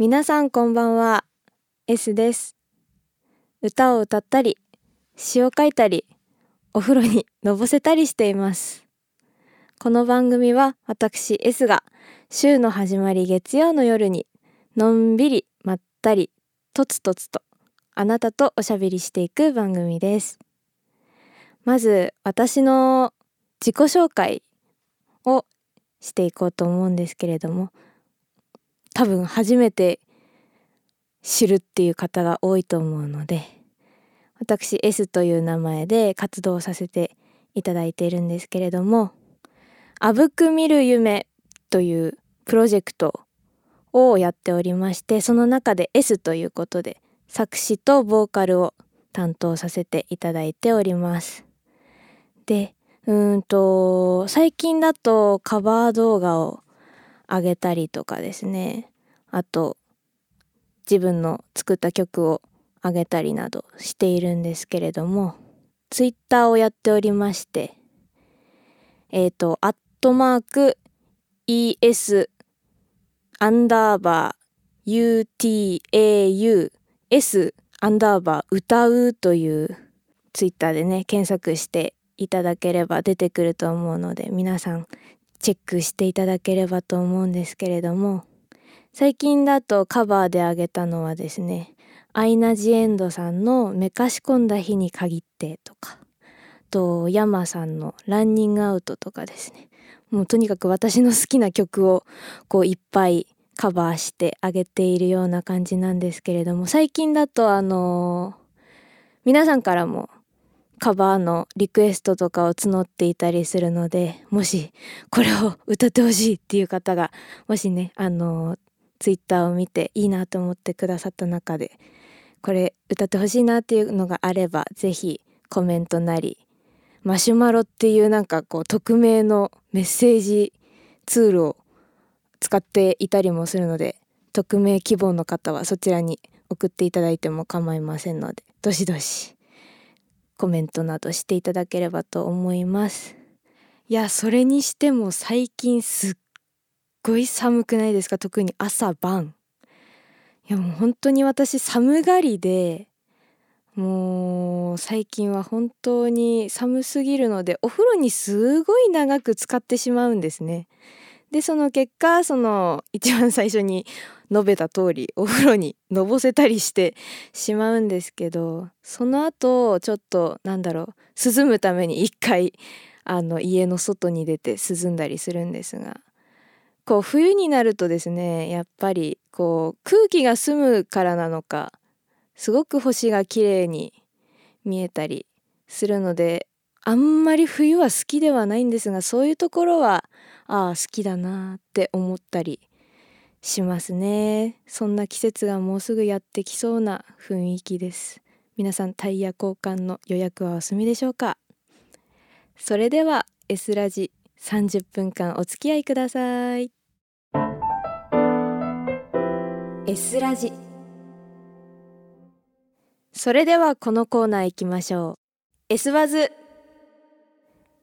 皆さんこんばんは。S です。歌を歌ったり詩を書いたりお風呂にのぼせたりしています。この番組は私 S が週の始まり月曜の夜にのんびりまったりとつとつとあなたとおしゃべりしていく番組です。まず私の自己紹介をしていこうと思うんですけれども多分初めて知るっていう方が多いと思うので私 S という名前で活動させていただいているんですけれども「あぶく見る夢」というプロジェクトをやっておりましてその中で S ということで作詞とボーカルを担当させていただいております。でうんと最近だとカバー動画を上げたりとかですね。あと自分の作った曲を上げたりなどしているんですけれどもツイッターをやっておりましてえっ、ー、とアットマーク ES アンダーバー UTAU S アンダーバー歌うというツイッターでね検索していただければ出てくると思うので皆さんチェックしていただければと思うんですけれども最近だとカバーであげたのはですねアイナ・ジ・エンドさんの「めかし込んだ日に限って」とかとヤマさんの「ランニングアウト」とかですね。もうとにかく私の好きな曲をこういっぱいカバーしてあげているような感じなんですけれども最近だとあのー、皆さんからもカバーのリクエストとかを募っていたりするのでもしこれを 歌ってほしいっていう方がもしねあのツイッターを見ていいなと思ってくださった中でこれ歌ってほしいなっていうのがあれば是非コメントなりマシュマロっていうなんかこう匿名のメッセージツールを使っていたりもするので匿名希望の方はそちらに送っていただいても構いませんのでどしどし。コメントなどしていただければと思います。いやそれにしても最近すっごい寒くないですか？特に朝晩。いやもう本当に私寒がりでもう最近は本当に寒すぎるのでお風呂にすごい長く使ってしまうんですね。でその結果その 一番最初に述べた通りお風呂にのぼせたりしてしまうんですけどその後ちょっとなんだろう涼むために一回あの家の外に出て涼んだりするんですがこう冬になるとですねやっぱりこう空気が澄むからなのかすごく星が綺麗に見えたりするのであんまり冬は好きではないんですがそういうところはああ好きだなって思ったりしますね。そんな季節がもうすぐやってきそうな雰囲気です。皆さんタイヤ交換の予約はお済みでしょうか。それでは S ラジ30分間お付き合いください。S ラジ。それではこのコーナー行きましょう。S ワズ。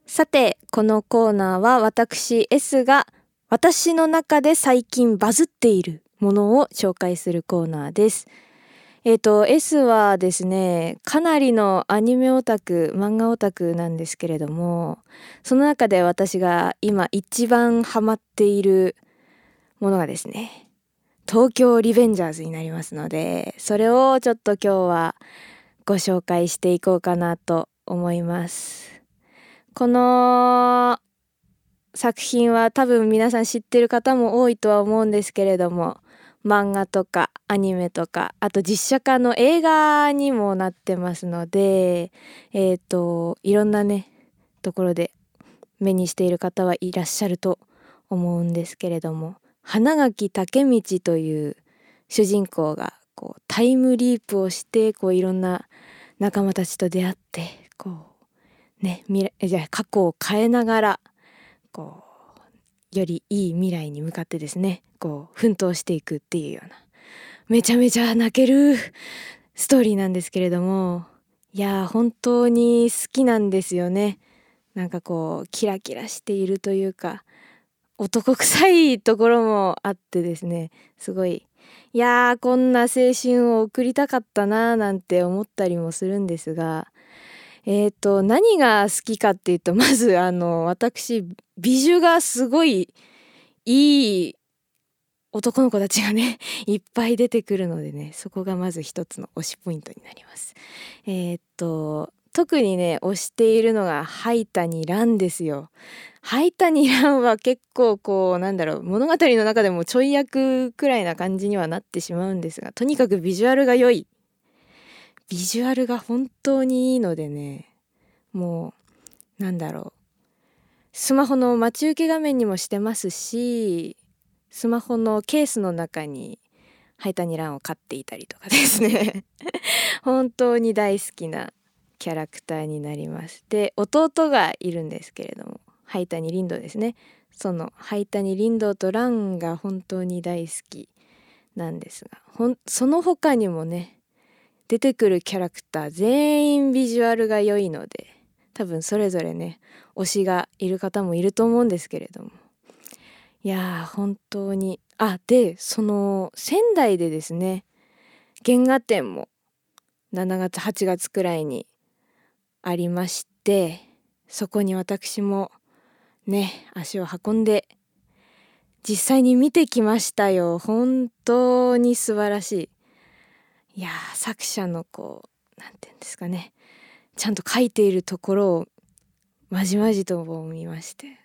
さて、このコーナーは私 S が私の中で最近バズっているものを紹介するコーナーです。えっ、ー、と S はですねかなりのアニメオタク漫画オタクなんですけれどもその中で私が今一番ハマっているものがですね東京リベンジャーズになりますのでそれをちょっと今日はご紹介していこうかなと思います。この作品は多分皆さん知ってる方も多いとは思うんですけれども漫画とかアニメとかあと実写化の映画にもなってますのでえっ、ー、といろんなねところで目にしている方はいらっしゃると思うんですけれども花垣武道という主人公がこうタイムリープをしてこういろんな仲間たちと出会ってこうね未来じゃ過去を変えながらこうよりいい未来に向かってですねこう奮闘していくっていうようなめちゃめちゃ泣けるストーリーなんですけれどもいや本当に好きなんですよね。なんかこうキラキラしているというか男臭いところもあってですねすごいいやーこんな青春を送りたかったなーなんて思ったりもするんですがえっ、ー、と何が好きかっていうとまずあの私美女がすごいいい男の子たちがね いっぱい出てくるのでねそこがまず一つの推しポイントになります。えっ、と特にね推しているのがハイタニランですよ。ハイタニランは結構こうなんだろう物語の中でもちょい役くらいな感じにはなってしまうんですがとにかくビジュアルが良いビジュアルが本当にいいのでねもうなんだろう。スマホの待ち受け画面にもしてますしスマホのケースの中にハイタニランを飼っていたりとかですね。本当に大好きなキャラクターになります。で弟がいるんですけれどもハイタニリンドですね。そのハイタニリンドとランが本当に大好きなんですがその他にもね出てくるキャラクター全員ビジュアルが良いので多分それぞれね推しがいる方もいると思うんですけれども。いやー本当に。あでその仙台でですね原画展も7月8月くらいにありましてそこに私もね足を運んで実際に見てきましたよ。本当に素晴らしい。いや作者のこう何て言うんですかね。ちゃんと書いているところをまじまじと見まして。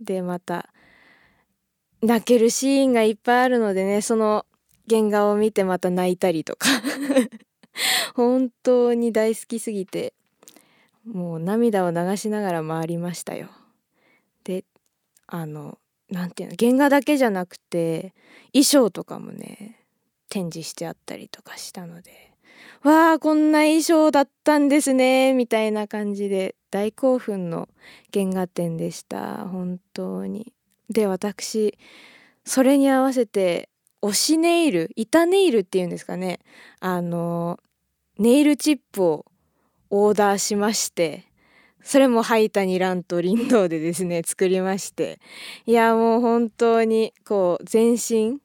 でまた泣けるシーンがいっぱいあるのでねその原画を見てまた泣いたりとか。本当に大好きすぎてもう涙を流しながら回りましたよ。であの何て言うの原画だけじゃなくて衣装とかもね展示してあったりとかしたのでわあこんな衣装だったんですねみたいな感じで大興奮の原画展でした。本当に。で私それに合わせて推しネイル板ネイルっていうんですかね。あのネイルチップをオーダーしましてそれもハイタニランとリンドウでですね作りまして。いやもう本当にこう全身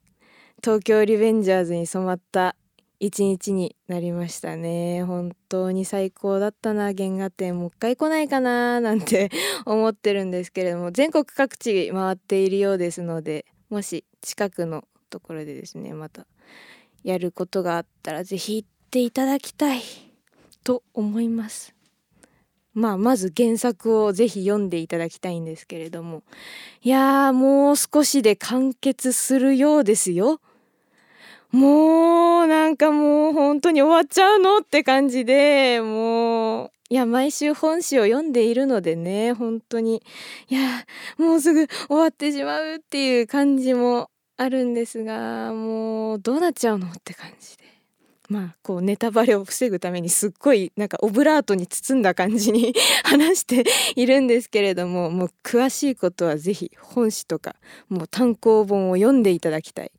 東京リベンジャーズに染まった一日になりましたね。本当に最高だったな。原画展もう一回来ないかな。なんて 思ってるんですけれども全国各地回っているようですのでもし近くのところでですねまたやることがあったら是非行っていただきたい。と思います。まあまず原作をぜひ読んでいただきたいんですけれどもいやーもう少しで完結するようですよ。もうなんかもう本当に終わっちゃうのって感じでもういや毎週本誌を読んでいるのでね本当に。いやもうすぐ終わってしまうっていう感じもあるんですがもうどうなっちゃうのって感じで。まあこうネタバレを防ぐためにすっごいなんかオブラートに包んだ感じに 話しているんですけれどももう詳しいことは是非本誌とかもう単行本を読んでいただきたい。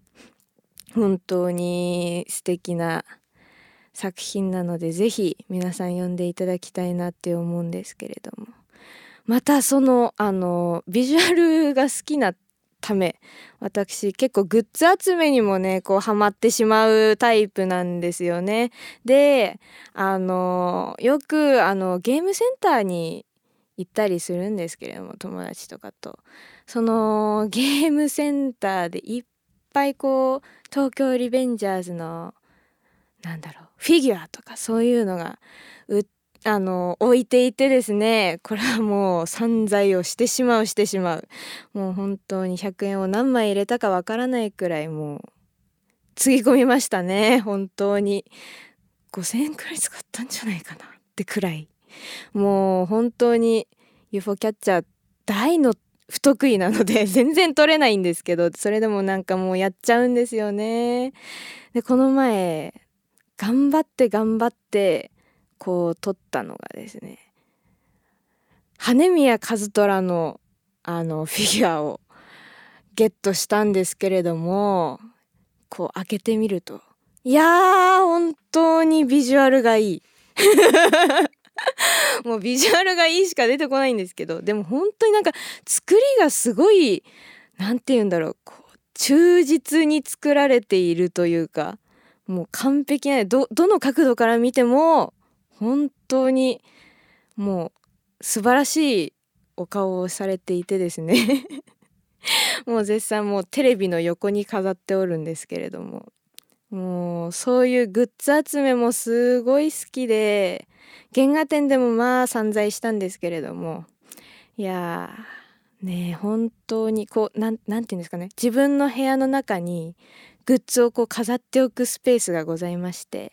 本当に素敵な作品なので是非皆さん読んでいただきたいなって思うんですけれどもまたそのあのビジュアルが好きなため私結構グッズ集めにもねこうハマってしまうタイプなんですよね。であのよくあのゲームセンターに行ったりするんですけれども友達とかとそのゲームセンターでいっぱいこう東京リベンジャーズのなんだろうフィギュアとかそういうのが売あの置いていてですねこれはもう散財をしてしまうしてしまう。もう本当に100円を何枚入れたかわからないくらいもうつぎ込みましたね。本当に。5,000円くらい使ったんじゃないかなってくらい。もう本当に UFO キャッチャー大の不得意なので 全然取れないんですけどそれでもなんかもうやっちゃうんですよね。でこの前頑張って頑張ってこう撮ったのがですね羽宮和虎のあの フィギュアをゲットしたんですけれどもこう開けてみるといやー本当にビジュアルがいい。もうビジュアルがいいしか出てこないんですけどでも本当になんか作りがすごい何て言うんだろうこう忠実に作られているというかもう完璧などどの角度から見ても本当にもう素晴らしいお顔をされていてですね。もう絶賛もうテレビの横に飾っておるんですけれどももうそういうグッズ集めもすごい好きで原画展でもまあ散財したんですけれども。いやね本当にこうなんなんて言うんですかね。自分の部屋の中にグッズをこう飾っておくスペースがございまして。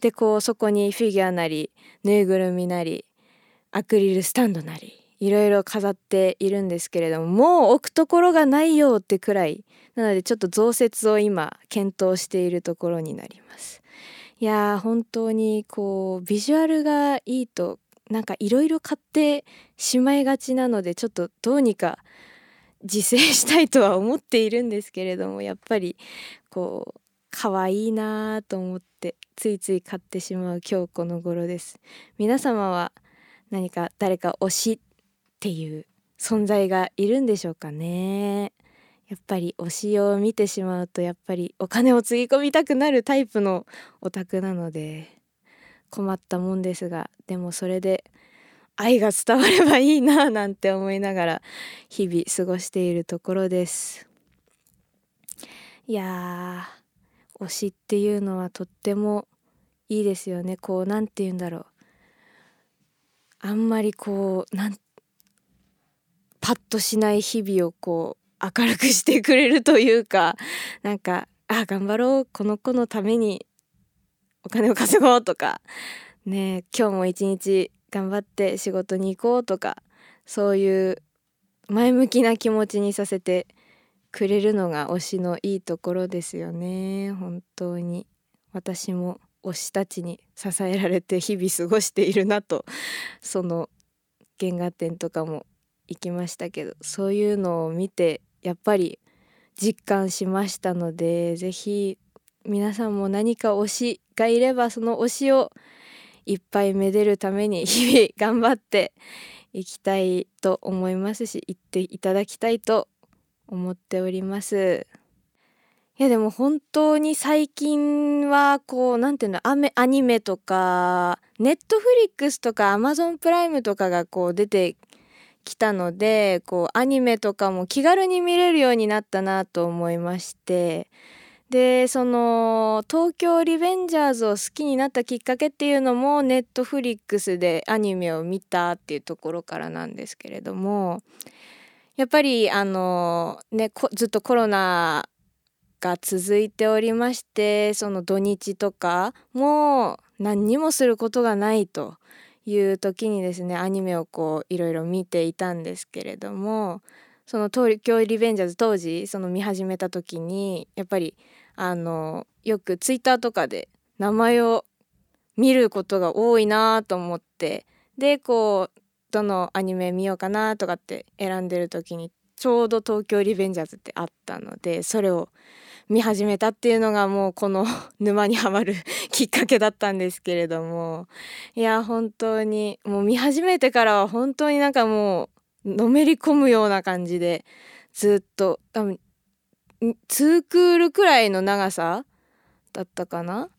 でこうそこにフィギュアなりぬいぐるみなりアクリルスタンドなりいろいろ飾っているんですけれどももう置くところがないよってくらいなのでちょっと増設を今検討しているところになります。いやー本当にこうビジュアルがいいとなんかいろいろ買ってしまいがちなのでちょっとどうにか自制したいとは思っているんですけれどもやっぱりこう可愛いなと思ってついつい買ってしまう今日この頃です。皆様は何か誰か推しっていう存在がいるんでしょうかね。やっぱり推しを見てしまうとやっぱりお金をつぎ込みたくなるタイプのオタクなので困ったもんですがでもそれで愛が伝わればいいななんて思いながら日々過ごしているところです。いや推しっていうのはとってもいいですよね。こう何て言うんだろう。あんまりこうなんパッとしない日々をこう明るくしてくれるというかなんかあ頑張ろうこの子のためにお金を稼ごうとかね今日も一日頑張って仕事に行こうとかそういう前向きな気持ちにさせてくれるのが推しのいいところですよね。本当に。私も推したちに支えられて日々過ごしているなとその原画展とかも行きましたけどそういうのを見てやっぱり実感しましたので是非皆さんも何か推しがいればその推しをいっぱいめでるために日々頑張っていきたいと思いますし行っていただきたいと思っております。いやでも本当に最近はこう何て言うんだアメアニメとかネットフリックスとかアマゾンプライムとかがこう出てきたのでこうアニメとかも気軽に見れるようになったなと思いまして。でその東京リベンジャーズを好きになったきっかけっていうのもネットフリックスでアニメを見たっていうところからなんですけれども。やっぱりあのねずっとコロナが続いておりましてその土日とかも何にもすることがないと。いう時にですねアニメをこういろいろ見ていたんですけれどもその東京リベンジャーズ当時その見始めた時にやっぱりあのよくツイッターとかで名前を見ることが多いなと思ってでこうどのアニメ見ようかなとかって選んでる時にちょうど東京リベンジャーズってあったのでそれを見始めたっていうのがもうこの 沼にはまる きっかけだったんですけれどもいや本当にもう見始めてからは本当になんかもうのめり込むような感じでずっと多分2クールくらいの長さだったかな？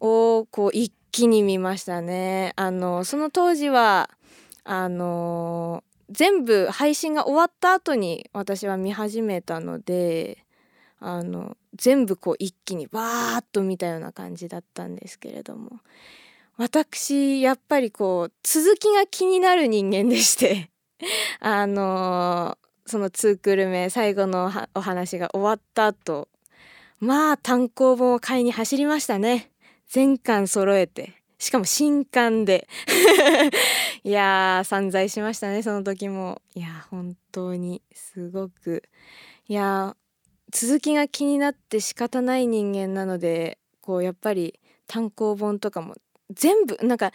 をこう一気に見ましたね。あのその当時はあの全部配信が終わった後に私は見始めたのであの全部こう一気にバーッと見たような感じだったんですけれども。私やっぱりこう続きが気になる人間でして。あのその2クル目最後のお話が終わった後。まあ単行本を買いに走りましたね。全巻揃えて。しかも新刊で。いやー散財しましたねその時も。いや本当にすごく。いや続きが気になって仕方ない人間なのでこうやっぱり単行本とかも全部なんか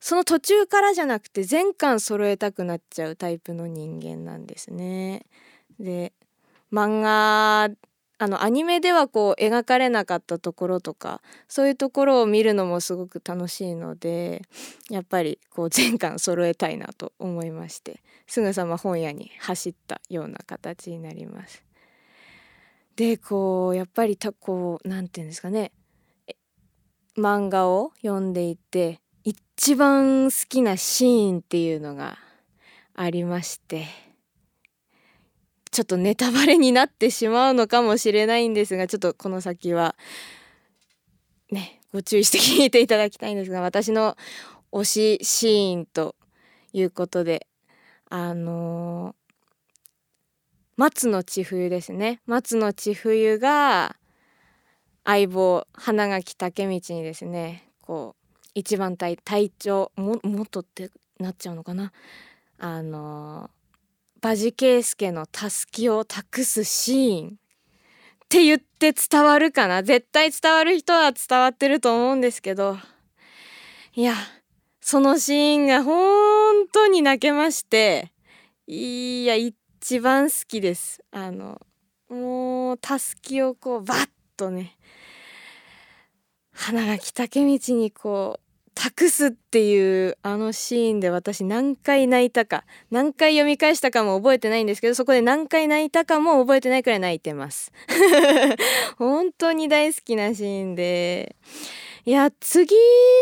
その途中からじゃなくて全巻揃えたくなっちゃうタイプの人間なんですね。で漫画あのアニメではこう描かれなかったところとかそういうところを見るのもすごく楽しいのでやっぱりこう全巻揃えたいなと思いましてすぐさま本屋に走ったような形になります。でこうやっぱりたこうなんていうんですかね。漫画を読んでいて一番好きなシーンっていうのがありまして。ちょっとネタバレになってしまうのかもしれないんですがちょっとこの先はねご注意して聞いていただきたいんですが私の推しシーンということであのー、松野千冬ですね。松野千冬が相棒花垣武道にですねこう一番隊隊長も元ってなっちゃうのかな。あのバジ圭介のたすきを託すシーン。って言って伝わるかな。絶対伝わる人は伝わってると思うんですけど。いやそのシーンが本当に泣けまして。いや一一番好きです。あのもうたすきをこうバッとね花垣武道にこう託すっていうあのシーンで私何回泣いたか何回読み返したかも覚えてないんですけどそこで何回泣いたかも覚えてないくらい泣いてます。本当に大好きなシーンで。いや次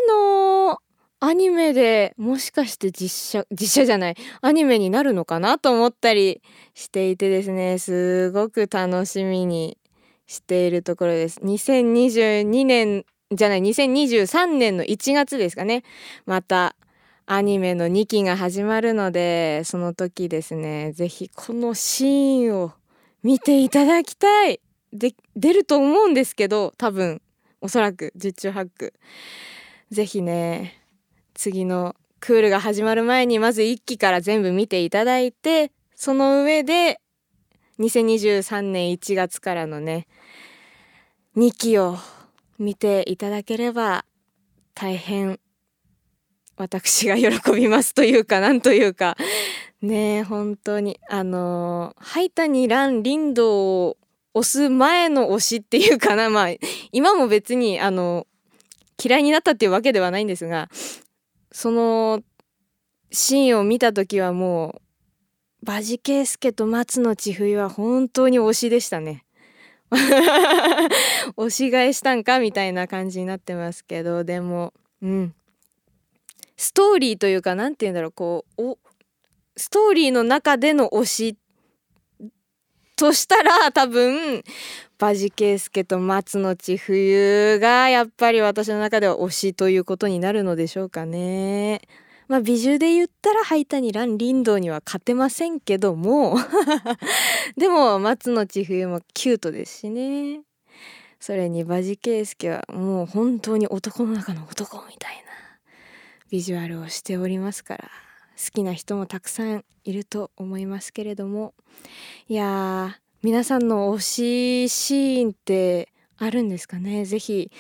のアニメでもしかして実写実写じゃないアニメになるのかなと思ったりしていてですねすごく楽しみにしているところです。2022年じゃない2023年の1月ですかね。またアニメの2期が始まるのでその時ですね是非このシーンを見ていただきたい。で出ると思うんですけど多分おそらく十中八九。是非ね次のクールが始まる前にまず1期から全部見ていただいてその上で2023年1月からのね2期を見ていただければ大変私が喜びますというかなんというか。ね本当にあのハイタニランリンドを押す前の推しっていうかな。まあ今も別にあの嫌いになったっていうわけではないんですがそのシーンを見た時はもうバジケイスケと松野千冬は本当に推しでしたね。押し返したんかみたいな感じになってますけどでもうんストーリーというか何て言うんだろうこうおストーリーの中での推しとしたら多分バジケスケと松野千冬がやっぱり私の中では推しということになるのでしょうかね。まあ美女で言ったらハイタニランリンドには勝てませんけども。でも松野千冬もキュートですしね。それにバジケイスケはもう本当に男の中の男みたいな。ビジュアルをしておりますから。好きな人もたくさんいると思いますけれども。いや皆さんの推しシーンってあるんですかね？ぜひ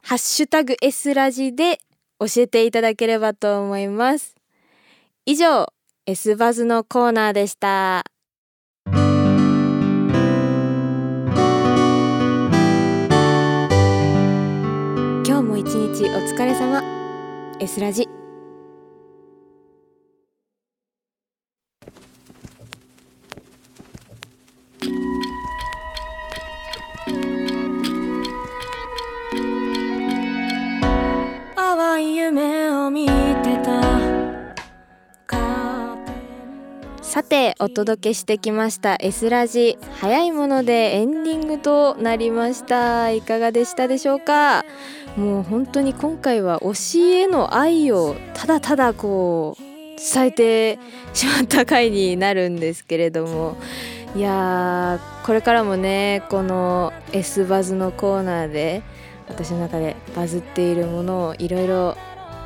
ハッシュタグ S ラジで教えていただければと思います。以上 S バズのコーナーでした。今日も一日お疲れ様。S ラジ。さてお届けしてきました S ラジ。早いものでエンディングとなりました。いかがでしたでしょうか？もう本当に今回は推しへの愛をただただこう伝えてしまった回になるんですけれども。いやーこれからもねこの S バズのコーナーで私の中でバズっているものをいろいろ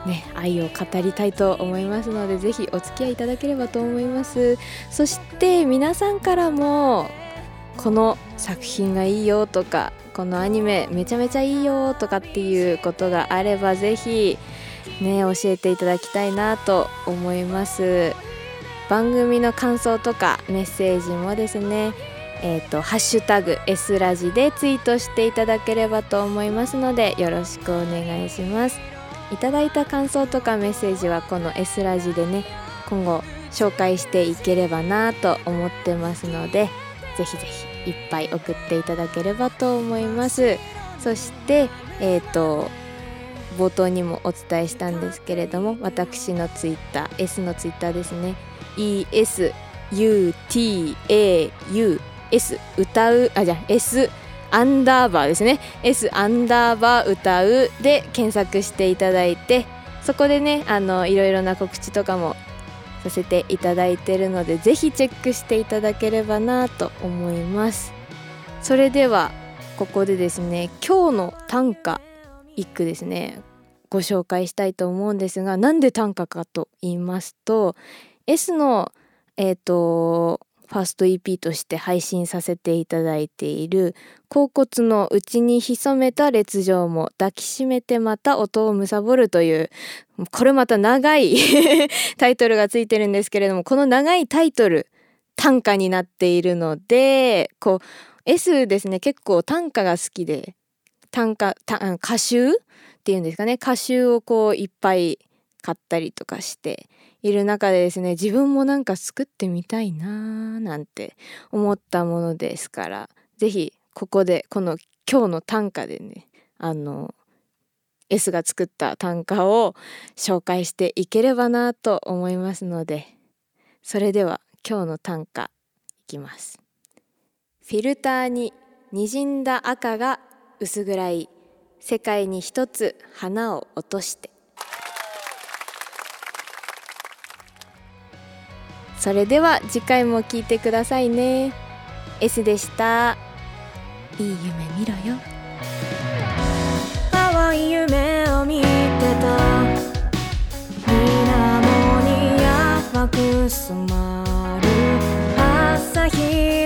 ね、愛を語りたいと思いますのでぜひお付き合いいただければと思います。そして皆さんからもこの作品がいいよとかこのアニメめちゃめちゃいいよとかっていうことがあればぜひね教えていただきたいなと思います。番組の感想とかメッセージもですねえーと、ハッシュタグ S ラジでツイートしていただければと思いますのでよろしくお願いします。いただいた感想とかメッセージはこの S ラジでね今後紹介していければなと思ってますのでぜひぜひいっぱい送っていただければと思います。そしてえっ、ー、と冒頭にもお伝えしたんですけれども私のツイッター S のツイッターですね。ESUTAUS 歌うあじゃあ S アンダーバーですね。S アンダーバー歌うで検索していただいてそこでねあのいろいろな告知とかもさせていただいてるのでぜひチェックしていただければなと思います。それではここでですね今日の短歌一句ですねご紹介したいと思うんですがなんで短歌かと言いますと S のえっ、ー、とファースト EP として配信させていただいている「甲骨の内に潜めた烈情も抱きしめてまた音を貪る」というこれまた長い タイトルがついてるんですけれどもこの長いタイトル短歌になっているのでこう S ですね結構短歌が好きで短歌歌集っていうんですかね歌集をこういっぱい買ったりとかしている中でですね自分もなんか作ってみたいなーなんて思ったものですから是非ここでこの今日の短歌でねあの S が作った短歌を紹介していければなと思いますのでそれでは今日の短歌いきます。フィルターに滲んだ赤が薄暗い。世界に一つ花を落として。それでは次回も聞いてくださいね。S でした。いい夢見ろよ。淡い夢を見てた。水面に淡く染まる朝日。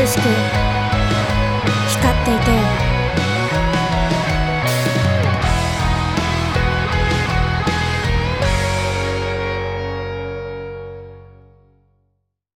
美しく